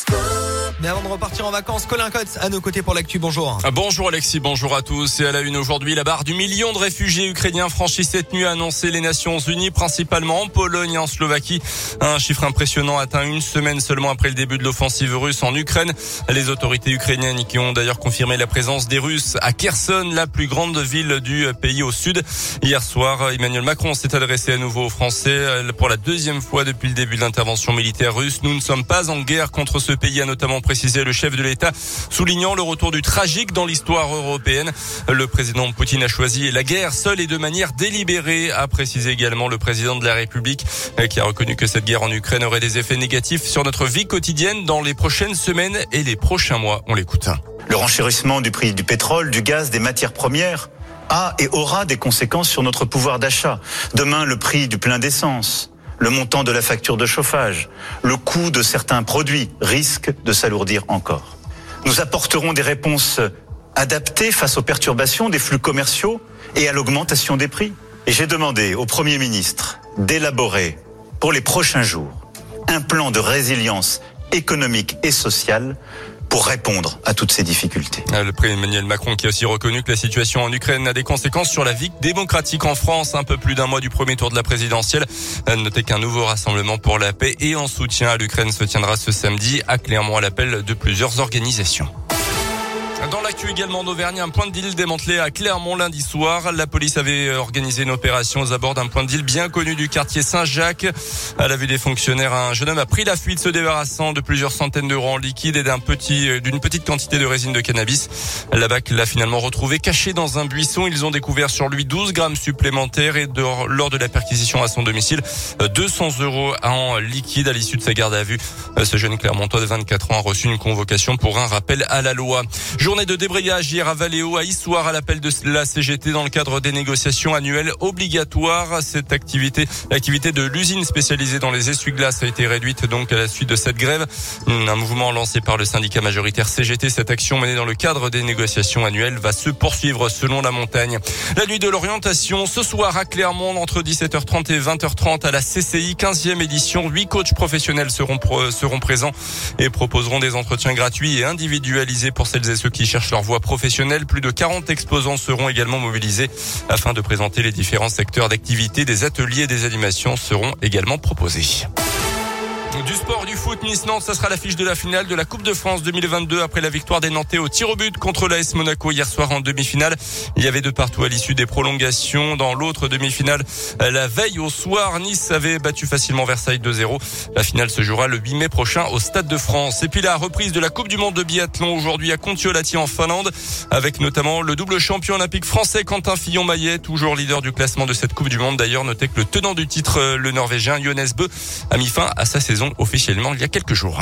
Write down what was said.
school. Mais avant de repartir en vacances, Colin Cotte à nos côtés pour l'actu. Bonjour. Ah, bonjour Alexis, bonjour à tous. Et à la une aujourd'hui, la barre du million de réfugiés ukrainiens franchis cette nuit a annoncé les Nations Unies, principalement en Pologne et en Slovaquie. Un chiffre impressionnant atteint une semaine seulement après le début de l'offensive russe en Ukraine. Les autorités ukrainiennes qui ont d'ailleurs confirmé la présence des Russes à Kherson, la plus grande ville du pays au sud. Hier soir, Emmanuel Macron s'est adressé à nouveau aux Français pour la deuxième fois depuis le début de l'intervention militaire russe. Nous ne sommes pas en guerre contre ce pays, a notamment précisé le chef de l'État, soulignant le retour du tragique dans l'histoire européenne. Le président Poutine a choisi la guerre seule et de manière délibérée, a précisé également le président de la République, qui a reconnu que cette guerre en Ukraine aurait des effets négatifs sur notre vie quotidienne dans les prochaines semaines et les prochains mois. On l'écoute. Le renchérissement du prix du pétrole, du gaz, des matières premières a et aura des conséquences sur notre pouvoir d'achat. Demain, le prix du plein d'essence le montant de la facture de chauffage, le coût de certains produits risquent de s'alourdir encore. Nous apporterons des réponses adaptées face aux perturbations des flux commerciaux et à l'augmentation des prix. Et j'ai demandé au Premier ministre d'élaborer pour les prochains jours un plan de résilience économique et sociale pour répondre à toutes ces difficultés. Ah, le président Emmanuel Macron qui a aussi reconnu que la situation en Ukraine a des conséquences sur la vie démocratique en France, un peu plus d'un mois du premier tour de la présidentielle. Notez qu'un nouveau rassemblement pour la paix et en soutien à l'Ukraine se tiendra ce samedi à Clermont à l'appel de plusieurs organisations. Dans l'actu également d'Auvergne, un point de deal démantelé à Clermont lundi soir. La police avait organisé une opération aux abords d'un point de deal bien connu du quartier Saint-Jacques. À la vue des fonctionnaires, un jeune homme a pris la fuite se débarrassant de plusieurs centaines d'euros en liquide et d'un petit, d'une petite quantité de résine de cannabis. La BAC l'a finalement retrouvé caché dans un buisson. Ils ont découvert sur lui 12 grammes supplémentaires et lors de la perquisition à son domicile, 200 euros en liquide à l'issue de sa garde à vue. Ce jeune Clermontois de 24 ans a reçu une convocation pour un rappel à la loi. Journée de débrayage hier à Valéo, à Issoire, à l'appel de la CGT dans le cadre des négociations annuelles obligatoires. Cette activité, l'activité de l'usine spécialisée dans les essuie-glaces a été réduite donc à la suite de cette grève. Un mouvement lancé par le syndicat majoritaire CGT. Cette action menée dans le cadre des négociations annuelles va se poursuivre selon la montagne. La nuit de l'orientation, ce soir à Clermont, entre 17h30 et 20h30 à la CCI, 15e édition. Huit coachs professionnels seront, seront présents et proposeront des entretiens gratuits et individualisés pour celles et ceux qui qui cherchent leur voie professionnelle. Plus de 40 exposants seront également mobilisés afin de présenter les différents secteurs d'activité. Des ateliers et des animations seront également proposés. Du sport, du foot, Nice-Nantes, ça sera l'affiche de la finale de la Coupe de France 2022 après la victoire des Nantais au tir au but contre l'AS Monaco hier soir en demi-finale. Il y avait de partout à l'issue des prolongations. Dans l'autre demi-finale, la veille au soir, Nice avait battu facilement Versailles 2-0. La finale se jouera le 8 mai prochain au Stade de France. Et puis la reprise de la Coupe du Monde de biathlon aujourd'hui à Kontiolahti en Finlande avec notamment le double champion olympique français Quentin Fillon-Maillet, toujours leader du classement de cette Coupe du Monde. D'ailleurs, notez que le tenant du titre, le Norvégien Jonas Bö, a mis fin à sa officiellement il y a quelques jours.